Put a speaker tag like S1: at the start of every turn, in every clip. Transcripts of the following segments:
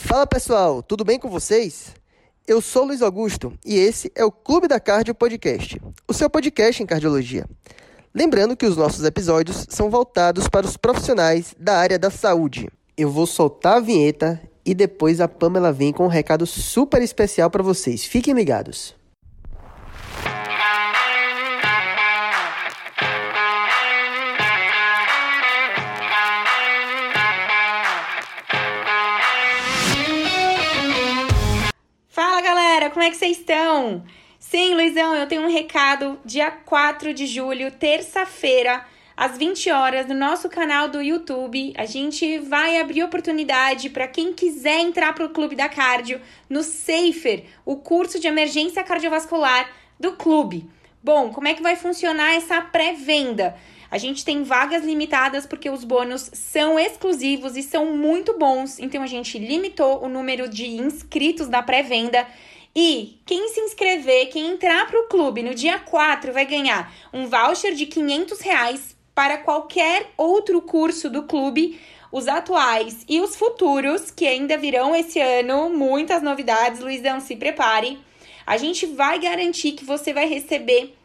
S1: Fala pessoal, tudo bem com vocês? Eu sou Luiz Augusto e esse é o Clube da Cardio Podcast, o seu podcast em cardiologia. Lembrando que os nossos episódios são voltados para os profissionais da área da saúde. Eu vou soltar a vinheta e depois a Pamela vem com um recado super especial para vocês. Fiquem ligados.
S2: Como é que vocês estão? Sim, Luizão, eu tenho um recado. Dia 4 de julho, terça-feira, às 20 horas, no nosso canal do YouTube. A gente vai abrir oportunidade para quem quiser entrar para o Clube da Cardio no SAFER, o curso de emergência cardiovascular do clube. Bom, como é que vai funcionar essa pré-venda? A gente tem vagas limitadas porque os bônus são exclusivos e são muito bons, então a gente limitou o número de inscritos da pré-venda. E quem se inscrever, quem entrar para o clube no dia 4 vai ganhar um voucher de 500 reais para qualquer outro curso do clube, os atuais e os futuros, que ainda virão esse ano. Muitas novidades, Luizão, se prepare. A gente vai garantir que você vai receber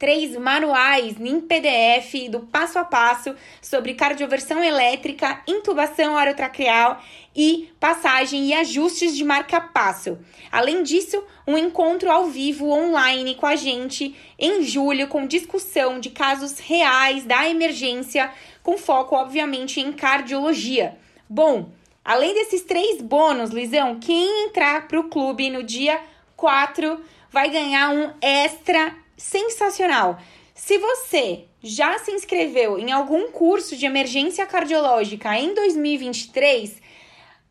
S2: três manuais em PDF do passo a passo sobre cardioversão elétrica, intubação orotraqueal e passagem e ajustes de marca-passo. Além disso, um encontro ao vivo online com a gente em julho com discussão de casos reais da emergência, com foco obviamente em cardiologia. Bom, além desses três bônus, Luizão, quem entrar para o clube no dia 4 vai ganhar um extra sensacional. Se você já se inscreveu em algum curso de emergência cardiológica em 2023,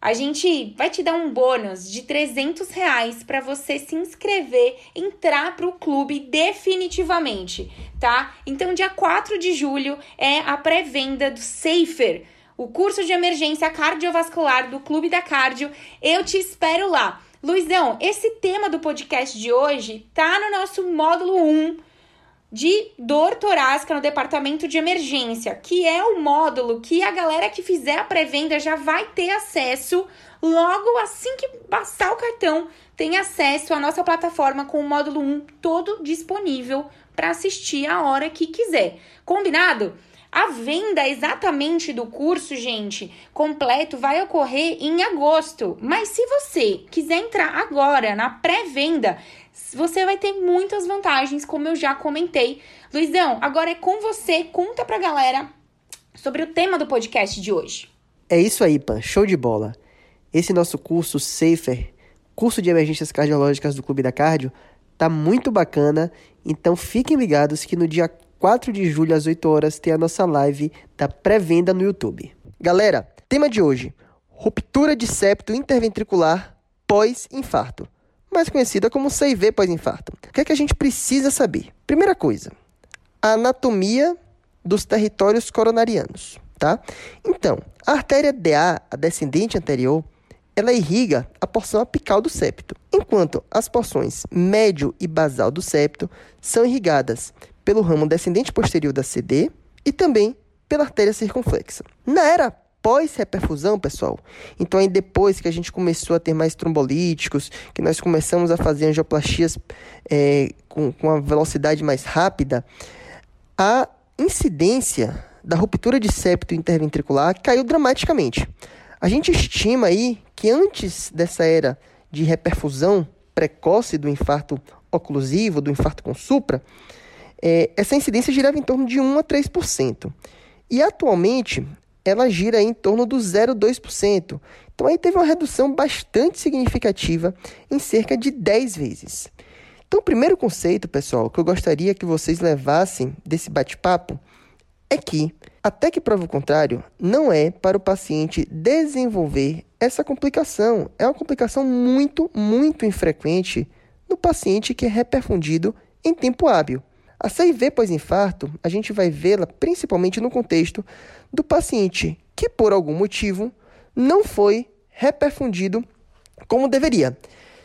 S2: a gente vai te dar um bônus de 300 reais para você se inscrever, entrar para o clube definitivamente, tá? Então, dia 4 de julho é a pré-venda do Safer, o curso de emergência cardiovascular do Clube da Cardio. Eu te espero lá. Luizão, esse tema do podcast de hoje tá no nosso módulo 1 de dor torácica no departamento de emergência, que é o módulo que a galera que fizer a pré-venda já vai ter acesso logo assim que passar o cartão, tem acesso à nossa plataforma com o módulo 1 todo disponível para assistir a hora que quiser. Combinado? A venda exatamente do curso, gente, completo vai ocorrer em agosto. Mas se você quiser entrar agora na pré-venda, você vai ter muitas vantagens, como eu já comentei. Luizão, agora é com você. Conta pra galera sobre o tema do podcast de hoje.
S1: É isso aí, Pan. Show de bola. Esse nosso curso Safer, curso de emergências cardiológicas do Clube da Cardio, tá muito bacana. Então fiquem ligados que no dia 4 de julho, às 8 horas, tem a nossa live da pré-venda no YouTube. Galera, tema de hoje: ruptura de septo interventricular pós-infarto, mais conhecida como CIV pós-infarto. O que é que a gente precisa saber? Primeira coisa, a anatomia dos territórios coronarianos, tá? Então, a artéria DA, a descendente anterior, ela irriga a porção apical do septo, enquanto as porções médio e basal do septo são irrigadas pelo ramo descendente posterior da CD e também pela artéria circunflexa. Na era pós-reperfusão, pessoal, então aí depois que a gente começou a ter mais trombolíticos, que nós começamos a fazer angioplastias é, com, com a velocidade mais rápida, a incidência da ruptura de septo interventricular caiu dramaticamente. A gente estima aí que antes dessa era de reperfusão precoce do infarto oclusivo, do infarto com supra, é, essa incidência girava em torno de 1 a 3%. E atualmente ela gira em torno do 0,2%. Então aí teve uma redução bastante significativa em cerca de 10 vezes. Então, o primeiro conceito, pessoal, que eu gostaria que vocês levassem desse bate-papo é que, até que prova o contrário, não é para o paciente desenvolver essa complicação. É uma complicação muito, muito infrequente no paciente que é reperfundido em tempo hábil. A CIV pós-infarto, a gente vai vê-la principalmente no contexto do paciente que, por algum motivo, não foi reperfundido como deveria.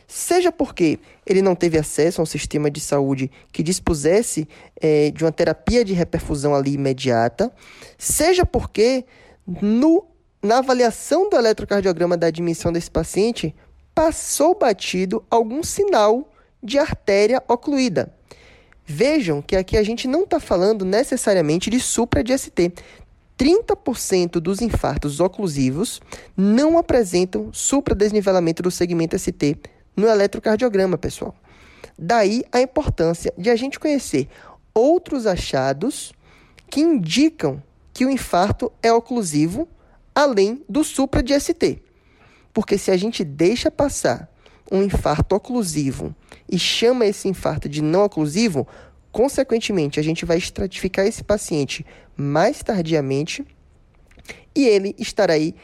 S1: Seja porque ele não teve acesso a um sistema de saúde que dispusesse é, de uma terapia de reperfusão ali imediata, seja porque no na avaliação do eletrocardiograma da admissão desse paciente, passou batido algum sinal de artéria ocluída. Vejam que aqui a gente não está falando necessariamente de supra de ST. 30% dos infartos oclusivos não apresentam supradesnivelamento do segmento ST no eletrocardiograma, pessoal. Daí a importância de a gente conhecer outros achados que indicam que o infarto é oclusivo além do supra de ST. Porque se a gente deixa passar um infarto oclusivo e chama esse infarto de não oclusivo, consequentemente, a gente vai estratificar esse paciente mais tardiamente e ele estará aí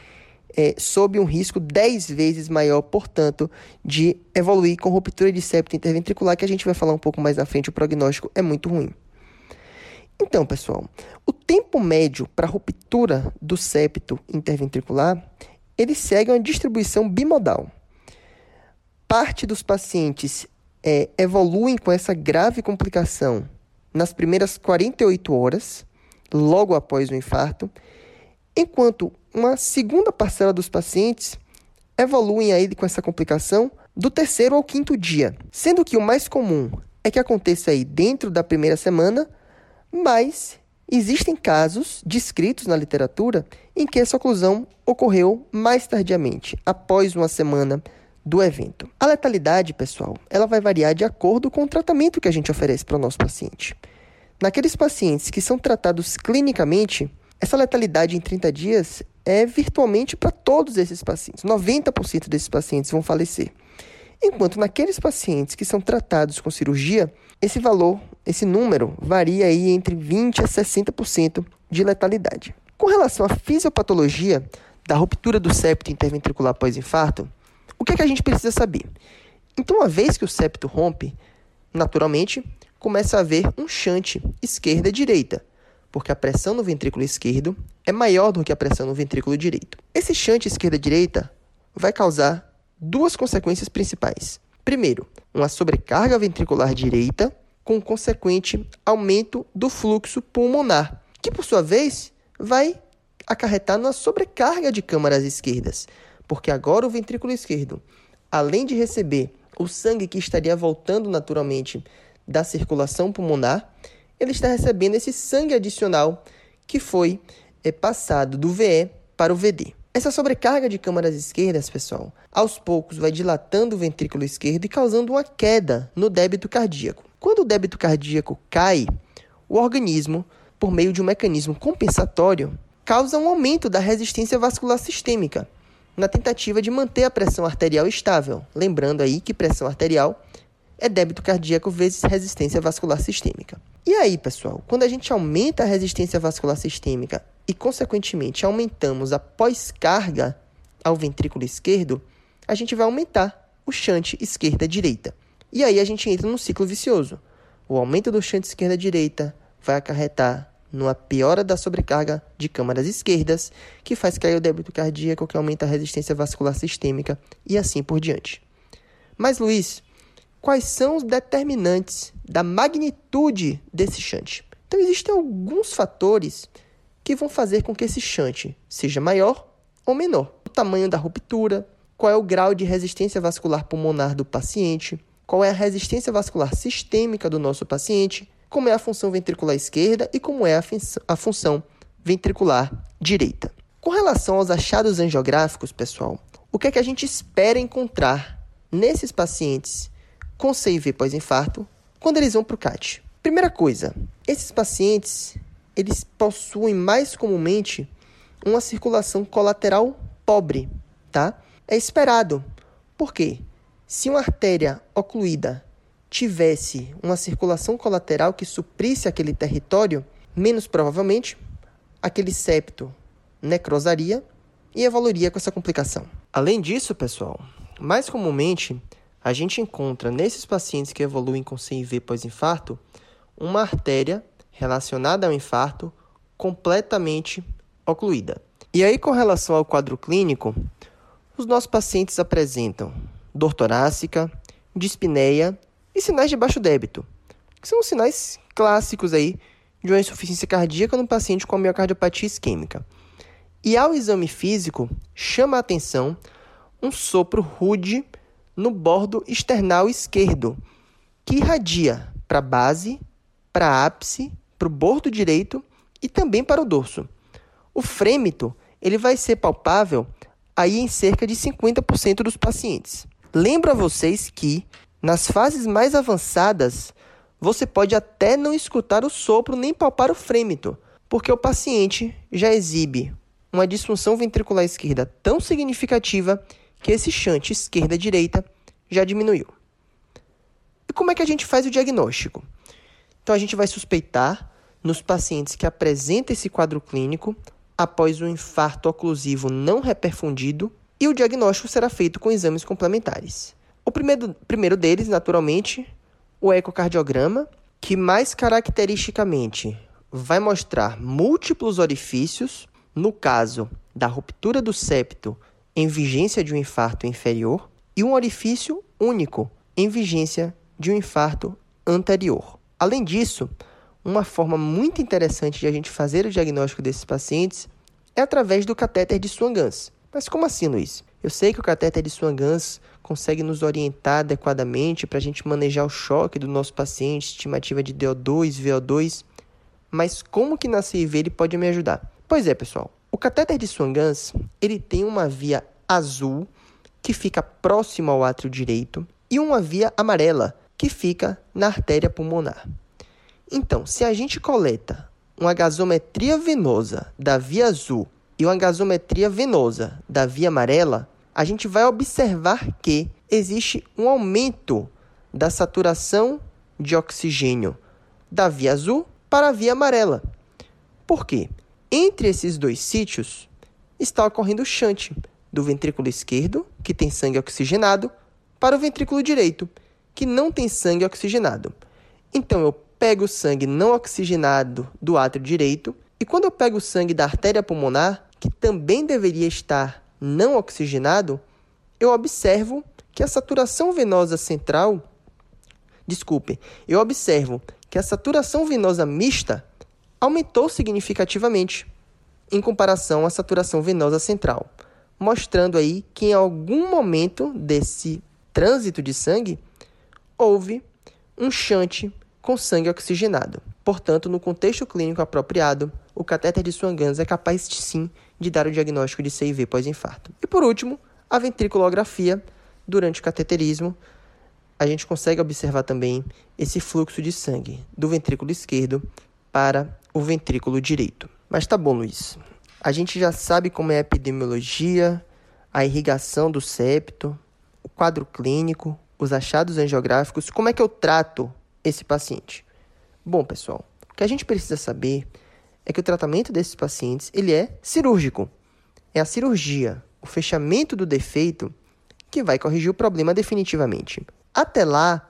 S1: é, sob um risco 10 vezes maior, portanto, de evoluir com ruptura de septo interventricular, que a gente vai falar um pouco mais na frente, o prognóstico é muito ruim. Então, pessoal, o tempo médio para ruptura do septo interventricular, ele segue uma distribuição bimodal. Parte dos pacientes é, evoluem com essa grave complicação nas primeiras 48 horas, logo após o infarto, enquanto uma segunda parcela dos pacientes evoluem aí com essa complicação do terceiro ao quinto dia, sendo que o mais comum é que aconteça aí dentro da primeira semana, mas existem casos descritos na literatura em que essa oclusão ocorreu mais tardiamente, após uma semana do evento. A letalidade, pessoal, ela vai variar de acordo com o tratamento que a gente oferece para o nosso paciente. Naqueles pacientes que são tratados clinicamente, essa letalidade em 30 dias é virtualmente para todos esses pacientes. 90% desses pacientes vão falecer. Enquanto naqueles pacientes que são tratados com cirurgia, esse valor, esse número, varia aí entre 20% a 60% de letalidade. Com relação à fisiopatologia da ruptura do septo interventricular pós-infarto, o que, é que a gente precisa saber? Então, uma vez que o septo rompe, naturalmente, começa a haver um shunt esquerda-direita, porque a pressão no ventrículo esquerdo é maior do que a pressão no ventrículo direito. Esse shunt esquerda-direita vai causar duas consequências principais. Primeiro, uma sobrecarga ventricular direita com consequente aumento do fluxo pulmonar, que por sua vez vai acarretar na sobrecarga de câmaras esquerdas, porque agora o ventrículo esquerdo, além de receber o sangue que estaria voltando naturalmente da circulação pulmonar, ele está recebendo esse sangue adicional que foi é, passado do VE para o VD. Essa sobrecarga de câmaras esquerdas, pessoal, aos poucos vai dilatando o ventrículo esquerdo e causando uma queda no débito cardíaco. Quando o débito cardíaco cai, o organismo, por meio de um mecanismo compensatório, causa um aumento da resistência vascular sistêmica, na tentativa de manter a pressão arterial estável. Lembrando aí que pressão arterial é débito cardíaco vezes resistência vascular sistêmica. E aí, pessoal, quando a gente aumenta a resistência vascular sistêmica e, consequentemente, aumentamos a pós-carga ao ventrículo esquerdo, a gente vai aumentar o shunt esquerda-direita. E aí a gente entra num ciclo vicioso. O aumento do shunt esquerda-direita vai acarretar numa piora da sobrecarga de câmaras esquerdas, que faz cair o débito cardíaco, que aumenta a resistência vascular sistêmica e assim por diante. Mas, Luiz, quais são os determinantes da magnitude desse shunt? Então, existem alguns fatores que vão fazer com que esse shunt seja maior ou menor. O tamanho da ruptura, qual é o grau de resistência vascular pulmonar do paciente, qual é a resistência vascular sistêmica do nosso paciente, como é a função ventricular esquerda e como é a, a função ventricular direita. Com relação aos achados angiográficos, pessoal, o que é que a gente espera encontrar nesses pacientes com CIV pós-infarto quando eles vão para o CAT? Primeira coisa, esses pacientes eles possuem mais comumente uma circulação colateral pobre, tá? É esperado. Por quê? Se uma artéria ocluída tivesse uma circulação colateral que suprisse aquele território, menos provavelmente aquele septo necrosaria e evoluiria com essa complicação. Além disso, pessoal, mais comumente a gente encontra nesses pacientes que evoluem com CIV pós-infarto uma artéria relacionada ao infarto completamente ocluída. E aí, com relação ao quadro clínico, os nossos pacientes apresentam dor torácica, dispneia e sinais de baixo débito, que são sinais clássicos aí de uma insuficiência cardíaca no paciente com miocardiopatia isquêmica. E ao exame físico, chama a atenção um sopro rude no bordo external esquerdo, que irradia para a base, para ápice, para o bordo direito e também para o dorso. O frêmito ele vai ser palpável aí em cerca de 50% dos pacientes. Lembro a vocês que nas fases mais avançadas você pode até não escutar o sopro nem palpar o frêmito, porque o paciente já exibe uma disfunção ventricular esquerda tão significativa que esse chante esquerda-direita já diminuiu. E como é que a gente faz o diagnóstico? Então a gente vai suspeitar nos pacientes que apresentam esse quadro clínico após um infarto oclusivo não reperfundido e o diagnóstico será feito com exames complementares. O primeiro, primeiro deles, naturalmente, o ecocardiograma, que mais caracteristicamente vai mostrar múltiplos orifícios, no caso da ruptura do septo em vigência de um infarto inferior, e um orifício único em vigência de um infarto anterior. Além disso, uma forma muito interessante de a gente fazer o diagnóstico desses pacientes é através do catéter de Swan-Ganz. Mas como assim, Luiz? Eu sei que o catéter de Swan-Ganz consegue nos orientar adequadamente para a gente manejar o choque do nosso paciente, estimativa de DO2, VO2, mas como que na CIV ele pode me ajudar? Pois é, pessoal. O catéter de Swan-Ganz, ele tem uma via azul que fica próximo ao átrio direito e uma via amarela que fica na artéria pulmonar. Então, se a gente coleta uma gasometria venosa da via azul e uma gasometria venosa da via amarela, a gente vai observar que existe um aumento da saturação de oxigênio da via azul para a via amarela. Por quê? Entre esses dois sítios está ocorrendo o shunt do ventrículo esquerdo, que tem sangue oxigenado, para o ventrículo direito, que não tem sangue oxigenado. Então eu pego o sangue não oxigenado do átrio direito e quando eu pego o sangue da artéria pulmonar, que também deveria estar não oxigenado, eu observo que a saturação venosa central, desculpe, eu observo que a saturação venosa mista aumentou significativamente em comparação à saturação venosa central, mostrando aí que em algum momento desse trânsito de sangue houve um chante com sangue oxigenado. Portanto, no contexto clínico apropriado, o catéter de Swan-Ganz é capaz sim de dar o diagnóstico de CIV pós-infarto. E por último, a ventriculografia durante o cateterismo, a gente consegue observar também esse fluxo de sangue do ventrículo esquerdo para o ventrículo direito. Mas tá bom, Luiz. A gente já sabe como é a epidemiologia, a irrigação do septo, o quadro clínico, os achados angiográficos, como é que eu trato esse paciente? Bom, pessoal, o que a gente precisa saber é que o tratamento desses pacientes ele é cirúrgico. É a cirurgia, o fechamento do defeito que vai corrigir o problema definitivamente. Até lá,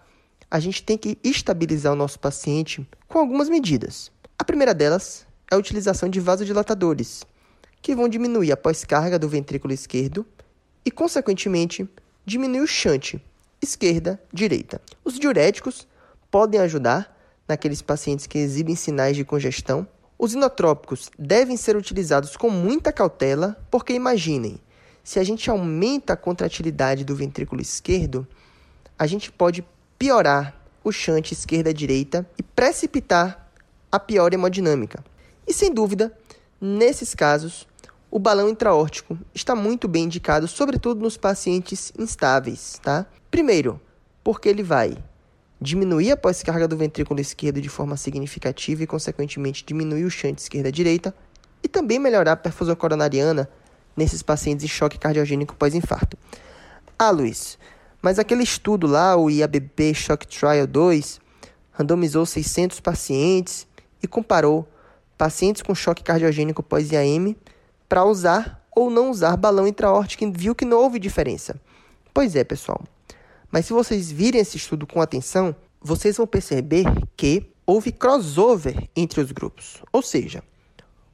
S1: a gente tem que estabilizar o nosso paciente com algumas medidas. A primeira delas é a utilização de vasodilatadores, que vão diminuir a pós-carga do ventrículo esquerdo e, consequentemente, diminuir o shunt esquerda-direita. Os diuréticos podem ajudar naqueles pacientes que exibem sinais de congestão. Os inotrópicos devem ser utilizados com muita cautela, porque imaginem, se a gente aumenta a contratilidade do ventrículo esquerdo, a gente pode piorar o shunt esquerda-direita e precipitar a pior hemodinâmica. E sem dúvida, nesses casos, o balão intraórtico está muito bem indicado, sobretudo nos pacientes instáveis, tá? Primeiro, porque ele vai diminuir a pós-carga do ventrículo esquerdo de forma significativa e, consequentemente, diminuir o shunt esquerda-direita e também melhorar a perfusão coronariana nesses pacientes em choque cardiogênico pós-infarto. Ah, Luiz, mas aquele estudo lá, o IABP Shock Trial 2, randomizou 600 pacientes e comparou pacientes com choque cardiogênico pós-IAM para usar ou não usar balão intraórtico e viu que não houve diferença. Pois é, pessoal. Mas se vocês virem esse estudo com atenção, vocês vão perceber que houve crossover entre os grupos. Ou seja,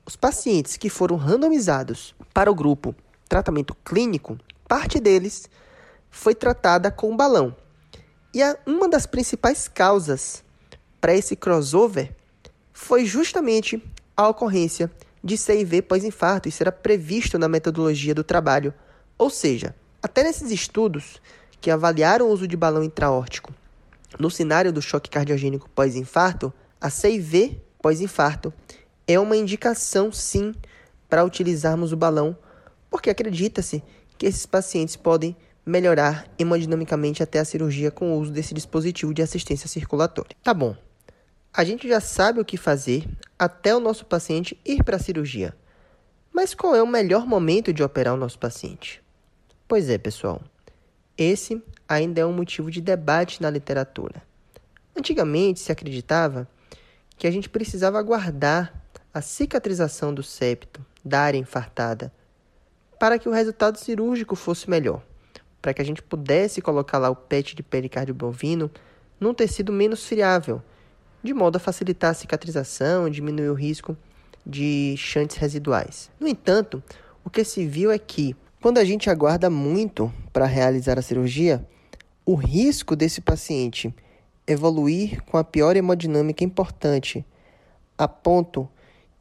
S1: os pacientes que foram randomizados para o grupo tratamento clínico, parte deles foi tratada com balão. E uma das principais causas para esse crossover foi justamente a ocorrência de CIV pós-infarto. Isso era previsto na metodologia do trabalho. Ou seja, até nesses estudos que avaliaram o uso de balão intraórtico no cenário do choque cardiogênico pós-infarto, a CIV pós-infarto é uma indicação, sim, para utilizarmos o balão, porque acredita-se que esses pacientes podem melhorar hemodinamicamente até a cirurgia com o uso desse dispositivo de assistência circulatória. Tá bom. A gente já sabe o que fazer até o nosso paciente ir para a cirurgia. Mas qual é o melhor momento de operar o nosso paciente? Pois é, pessoal. Esse ainda é um motivo de debate na literatura. Antigamente se acreditava que a gente precisava aguardar a cicatrização do septo da área infartada para que o resultado cirúrgico fosse melhor, para que a gente pudesse colocar lá o PET de pericárdio bovino num tecido menos friável, de modo a facilitar a cicatrização e diminuir o risco de chantes residuais. No entanto, o que se viu é que, quando a gente aguarda muito para realizar a cirurgia, o risco desse paciente evoluir com a pior hemodinâmica importante a ponto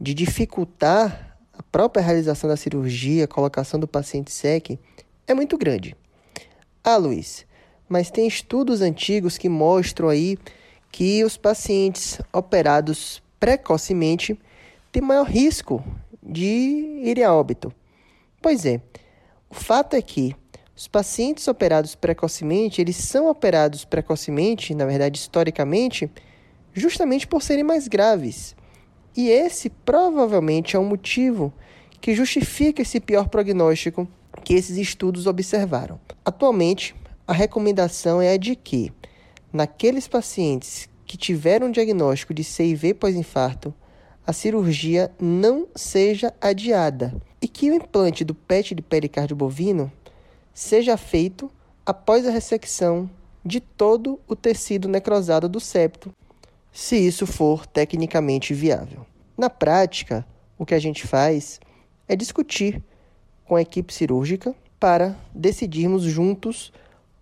S1: de dificultar a própria realização da cirurgia, colocação do paciente SEC, é muito grande. Ah, Luiz, mas tem estudos antigos que mostram aí que os pacientes operados precocemente têm maior risco de irem a óbito. Pois é, o fato é que os pacientes operados precocemente, eles são operados precocemente, na verdade, historicamente, justamente por serem mais graves. E esse provavelmente é um motivo que justifica esse pior prognóstico que esses estudos observaram. Atualmente, a recomendação é a de que, naqueles pacientes que tiveram um diagnóstico de CIV pós-infarto, a cirurgia não seja adiada e que o implante do PET de pericárdio bovino seja feito após a ressecção de todo o tecido necrosado do septo, se isso for tecnicamente viável. Na prática, o que a gente faz é discutir com a equipe cirúrgica para decidirmos juntos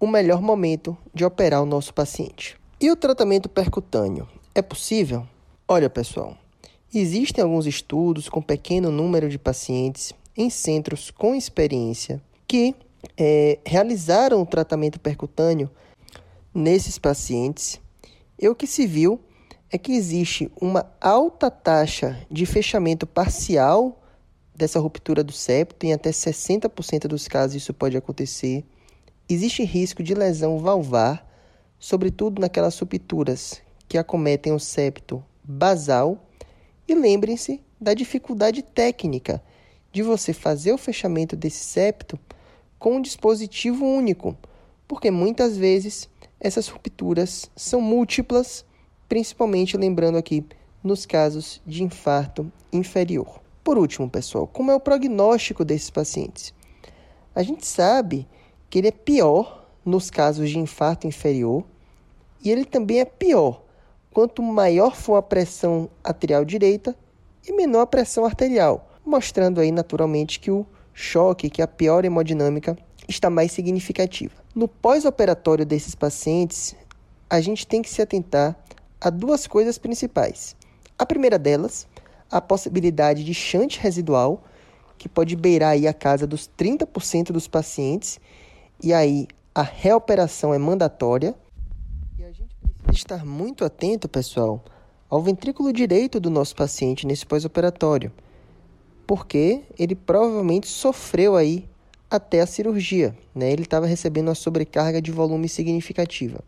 S1: o melhor momento de operar o nosso paciente. E o tratamento percutâneo é possível? Olha, pessoal, existem alguns estudos com pequeno número de pacientes em centros com experiência que é, realizaram o tratamento percutâneo nesses pacientes. E o que se viu é que existe uma alta taxa de fechamento parcial dessa ruptura do septo, em até 60% dos casos isso pode acontecer. Existe risco de lesão valvar, sobretudo naquelas rupturas que acometem o septo basal. E lembrem-se da dificuldade técnica de você fazer o fechamento desse septo com um dispositivo único, porque muitas vezes essas rupturas são múltiplas, principalmente lembrando aqui nos casos de infarto inferior. Por último, pessoal, como é o prognóstico desses pacientes? A gente sabe que ele é pior nos casos de infarto inferior e ele também é pior quanto maior for a pressão arterial direita e menor a pressão arterial, mostrando aí naturalmente que o choque, que a pior hemodinâmica está mais significativa. No pós-operatório desses pacientes, a gente tem que se atentar a duas coisas principais. A primeira delas a possibilidade de chante residual, que pode beirar aí a casa dos 30% dos pacientes, e aí a reoperação é mandatória. E a gente precisa estar muito atento, pessoal, ao ventrículo direito do nosso paciente nesse pós-operatório, porque ele provavelmente sofreu aí até a cirurgia, né? Ele estava recebendo uma sobrecarga de volume significativa.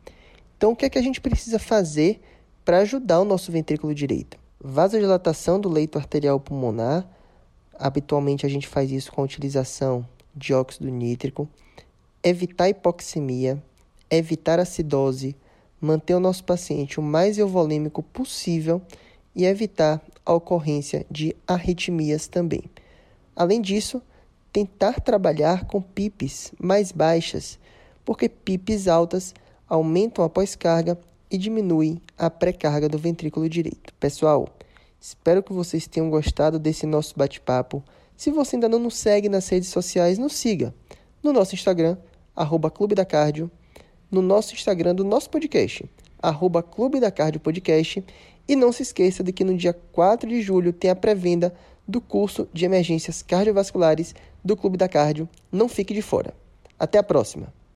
S1: Então, o que é que a gente precisa fazer para ajudar o nosso ventrículo direito? Vasodilatação do leito arterial pulmonar. Habitualmente a gente faz isso com a utilização de óxido nítrico. Evitar hipoxemia, evitar acidose, manter o nosso paciente o mais euvolêmico possível e evitar a ocorrência de arritmias também. Além disso, tentar trabalhar com PIPs mais baixas, porque PIPs altas aumentam a pós-carga e diminui a pré-carga do ventrículo direito. Pessoal, espero que vocês tenham gostado desse nosso bate-papo. Se você ainda não nos segue nas redes sociais, nos siga no nosso Instagram, arroba Clube da Cardio, no nosso Instagram do nosso podcast, arroba Clube da Cardio Podcast, e não se esqueça de que no dia 4 de julho tem a pré-venda do curso de emergências cardiovasculares do Clube da Cardio. Não fique de fora. Até a próxima!